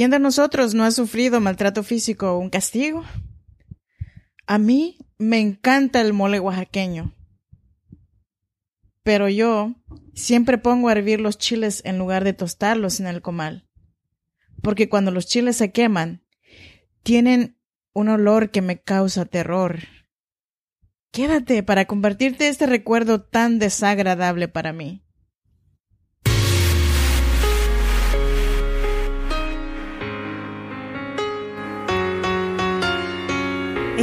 ¿Quién de nosotros no ha sufrido maltrato físico o un castigo? A mí me encanta el mole oaxaqueño. Pero yo siempre pongo a hervir los chiles en lugar de tostarlos en el comal. Porque cuando los chiles se queman, tienen un olor que me causa terror. Quédate para compartirte este recuerdo tan desagradable para mí.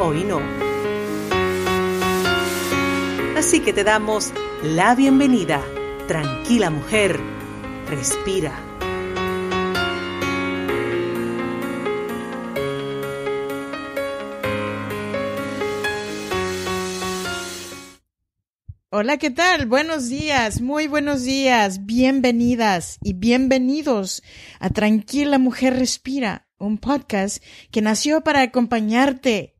hoy no. Así que te damos la bienvenida. Tranquila mujer, respira. Hola, ¿qué tal? Buenos días, muy buenos días, bienvenidas y bienvenidos a Tranquila Mujer Respira, un podcast que nació para acompañarte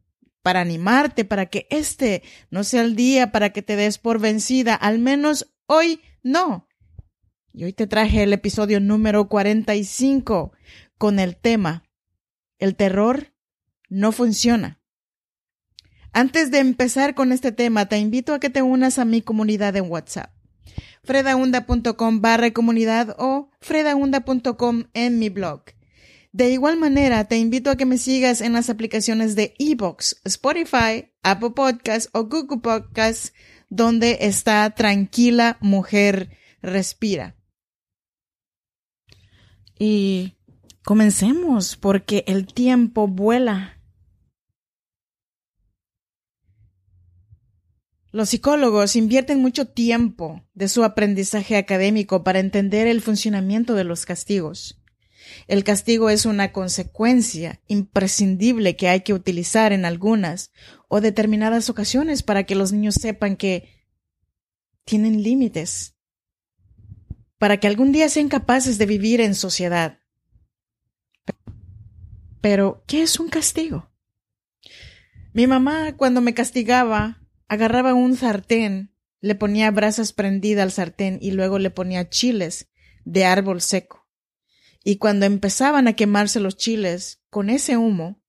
para animarte, para que este no sea el día para que te des por vencida, al menos hoy no. Y hoy te traje el episodio número 45 con el tema El terror no funciona. Antes de empezar con este tema, te invito a que te unas a mi comunidad en WhatsApp. fredaunda.com barra comunidad o fredaunda.com en mi blog. De igual manera, te invito a que me sigas en las aplicaciones de Ebox, Spotify, Apple Podcasts o Google Podcasts, donde está Tranquila Mujer Respira. Y comencemos porque el tiempo vuela. Los psicólogos invierten mucho tiempo de su aprendizaje académico para entender el funcionamiento de los castigos. El castigo es una consecuencia imprescindible que hay que utilizar en algunas o determinadas ocasiones para que los niños sepan que tienen límites, para que algún día sean capaces de vivir en sociedad. Pero, ¿qué es un castigo? Mi mamá, cuando me castigaba, agarraba un sartén, le ponía brasas prendidas al sartén y luego le ponía chiles de árbol seco. Y cuando empezaban a quemarse los chiles con ese humo,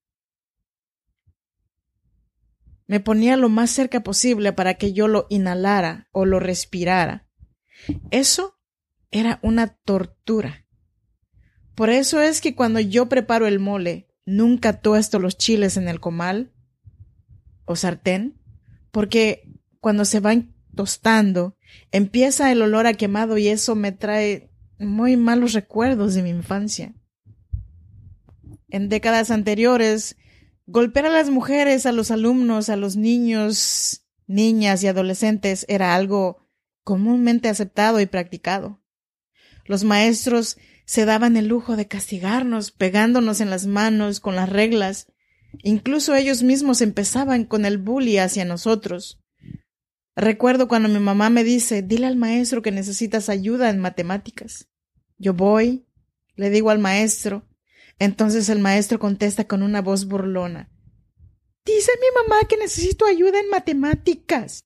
me ponía lo más cerca posible para que yo lo inhalara o lo respirara. Eso era una tortura. Por eso es que cuando yo preparo el mole, nunca tuesto los chiles en el comal o sartén, porque cuando se van tostando, empieza el olor a quemado y eso me trae muy malos recuerdos de mi infancia. En décadas anteriores, golpear a las mujeres, a los alumnos, a los niños, niñas y adolescentes era algo comúnmente aceptado y practicado. Los maestros se daban el lujo de castigarnos, pegándonos en las manos con las reglas. Incluso ellos mismos empezaban con el bully hacia nosotros. Recuerdo cuando mi mamá me dice, dile al maestro que necesitas ayuda en matemáticas. Yo voy, le digo al maestro. Entonces el maestro contesta con una voz burlona. Dice mi mamá que necesito ayuda en matemáticas.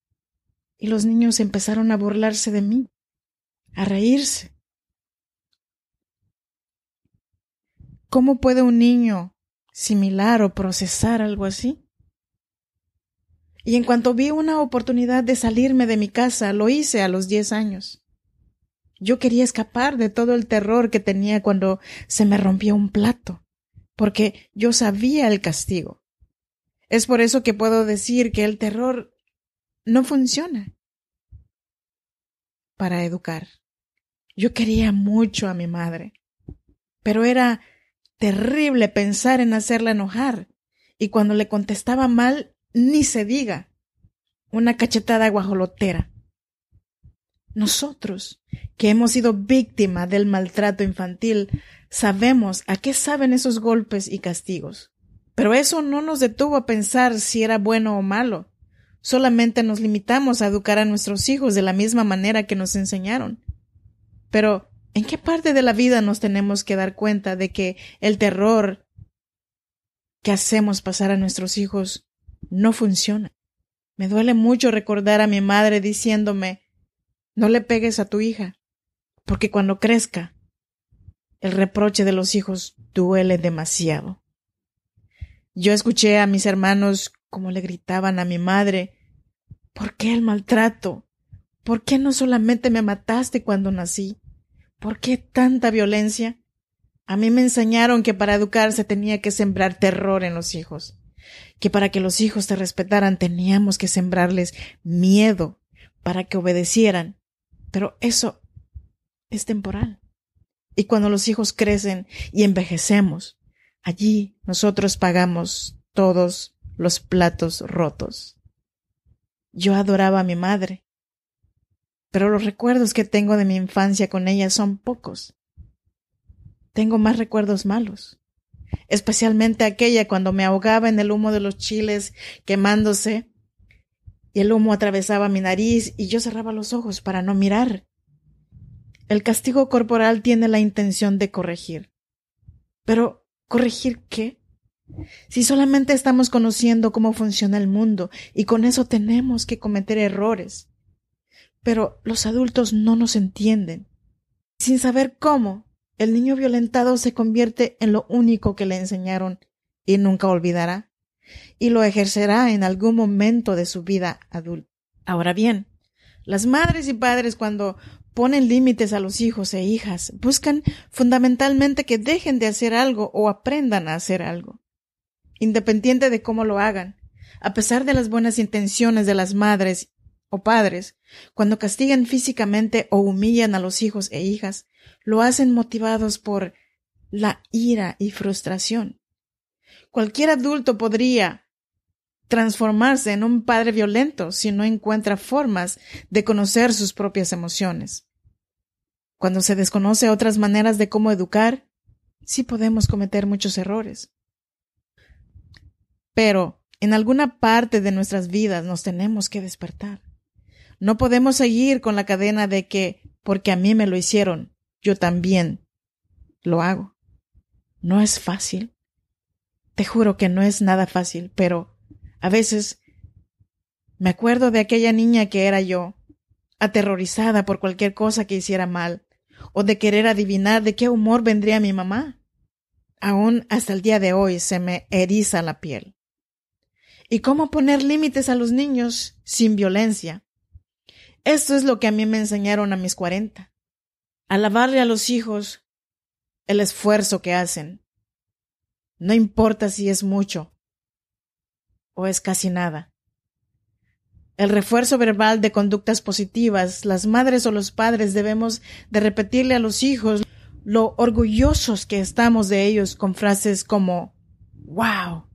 Y los niños empezaron a burlarse de mí, a reírse. ¿Cómo puede un niño similar o procesar algo así? Y en cuanto vi una oportunidad de salirme de mi casa, lo hice a los diez años. Yo quería escapar de todo el terror que tenía cuando se me rompió un plato, porque yo sabía el castigo. Es por eso que puedo decir que el terror no funciona para educar. Yo quería mucho a mi madre, pero era terrible pensar en hacerla enojar, y cuando le contestaba mal, ni se diga, una cachetada guajolotera. Nosotros, que hemos sido víctimas del maltrato infantil, sabemos a qué saben esos golpes y castigos. Pero eso no nos detuvo a pensar si era bueno o malo. Solamente nos limitamos a educar a nuestros hijos de la misma manera que nos enseñaron. Pero, ¿en qué parte de la vida nos tenemos que dar cuenta de que el terror que hacemos pasar a nuestros hijos no funciona? Me duele mucho recordar a mi madre diciéndome no le pegues a tu hija, porque cuando crezca, el reproche de los hijos duele demasiado. Yo escuché a mis hermanos como le gritaban a mi madre ¿Por qué el maltrato? ¿Por qué no solamente me mataste cuando nací? ¿Por qué tanta violencia? A mí me enseñaron que para educarse tenía que sembrar terror en los hijos, que para que los hijos te respetaran teníamos que sembrarles miedo para que obedecieran. Pero eso es temporal. Y cuando los hijos crecen y envejecemos, allí nosotros pagamos todos los platos rotos. Yo adoraba a mi madre, pero los recuerdos que tengo de mi infancia con ella son pocos. Tengo más recuerdos malos, especialmente aquella cuando me ahogaba en el humo de los chiles quemándose y el humo atravesaba mi nariz y yo cerraba los ojos para no mirar. El castigo corporal tiene la intención de corregir. Pero, ¿corregir qué? Si solamente estamos conociendo cómo funciona el mundo y con eso tenemos que cometer errores. Pero los adultos no nos entienden. Sin saber cómo, el niño violentado se convierte en lo único que le enseñaron y nunca olvidará, y lo ejercerá en algún momento de su vida adulta. Ahora bien, las madres y padres cuando ponen límites a los hijos e hijas, buscan fundamentalmente que dejen de hacer algo o aprendan a hacer algo, independiente de cómo lo hagan. A pesar de las buenas intenciones de las madres o padres, cuando castigan físicamente o humillan a los hijos e hijas, lo hacen motivados por la ira y frustración. Cualquier adulto podría transformarse en un padre violento si no encuentra formas de conocer sus propias emociones. Cuando se desconoce otras maneras de cómo educar, sí podemos cometer muchos errores. Pero en alguna parte de nuestras vidas nos tenemos que despertar. No podemos seguir con la cadena de que porque a mí me lo hicieron, yo también lo hago. No es fácil. Te juro que no es nada fácil, pero a veces me acuerdo de aquella niña que era yo, aterrorizada por cualquier cosa que hiciera mal, o de querer adivinar de qué humor vendría mi mamá. Aún hasta el día de hoy se me eriza la piel. ¿Y cómo poner límites a los niños sin violencia? Esto es lo que a mí me enseñaron a mis cuarenta. Alabarle a los hijos el esfuerzo que hacen. No importa si es mucho, o es casi nada. El refuerzo verbal de conductas positivas, las madres o los padres debemos de repetirle a los hijos lo orgullosos que estamos de ellos con frases como Wow,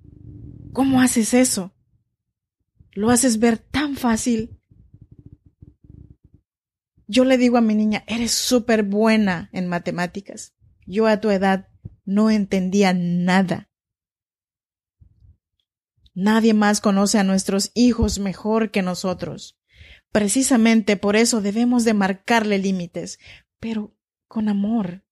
¿cómo haces eso? Lo haces ver tan fácil. Yo le digo a mi niña, eres súper buena en matemáticas. Yo a tu edad no entendía nada. Nadie más conoce a nuestros hijos mejor que nosotros. Precisamente por eso debemos de marcarle límites, pero con amor.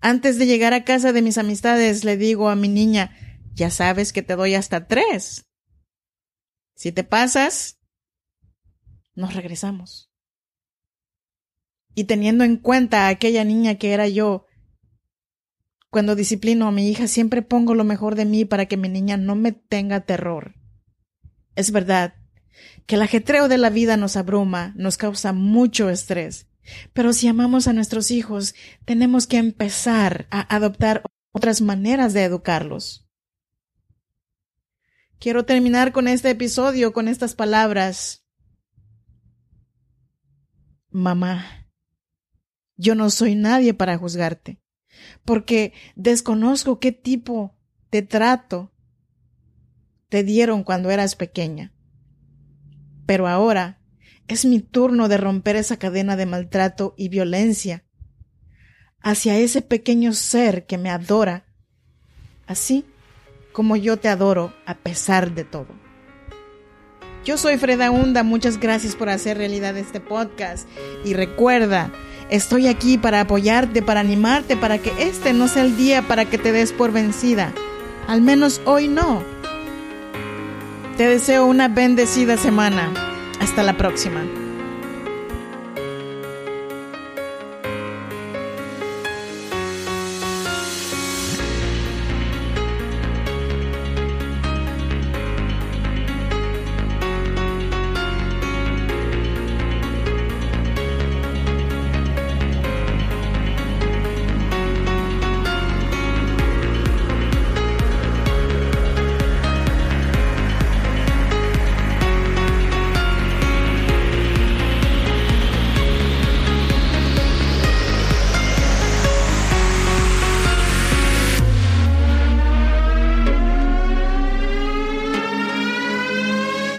Antes de llegar a casa de mis amistades le digo a mi niña, ya sabes que te doy hasta tres. Si te pasas, nos regresamos. Y teniendo en cuenta a aquella niña que era yo, cuando disciplino a mi hija siempre pongo lo mejor de mí para que mi niña no me tenga terror. Es verdad que el ajetreo de la vida nos abruma, nos causa mucho estrés, pero si amamos a nuestros hijos, tenemos que empezar a adoptar otras maneras de educarlos. Quiero terminar con este episodio con estas palabras. Mamá, yo no soy nadie para juzgarte porque desconozco qué tipo de trato te dieron cuando eras pequeña. Pero ahora es mi turno de romper esa cadena de maltrato y violencia. hacia ese pequeño ser que me adora, así como yo te adoro a pesar de todo. Yo soy Freda Hunda, muchas gracias por hacer realidad este podcast y recuerda, estoy aquí para apoyarte, para animarte, para que este no sea el día para que te des por vencida. Al menos hoy no. Te deseo una bendecida semana. Hasta la próxima.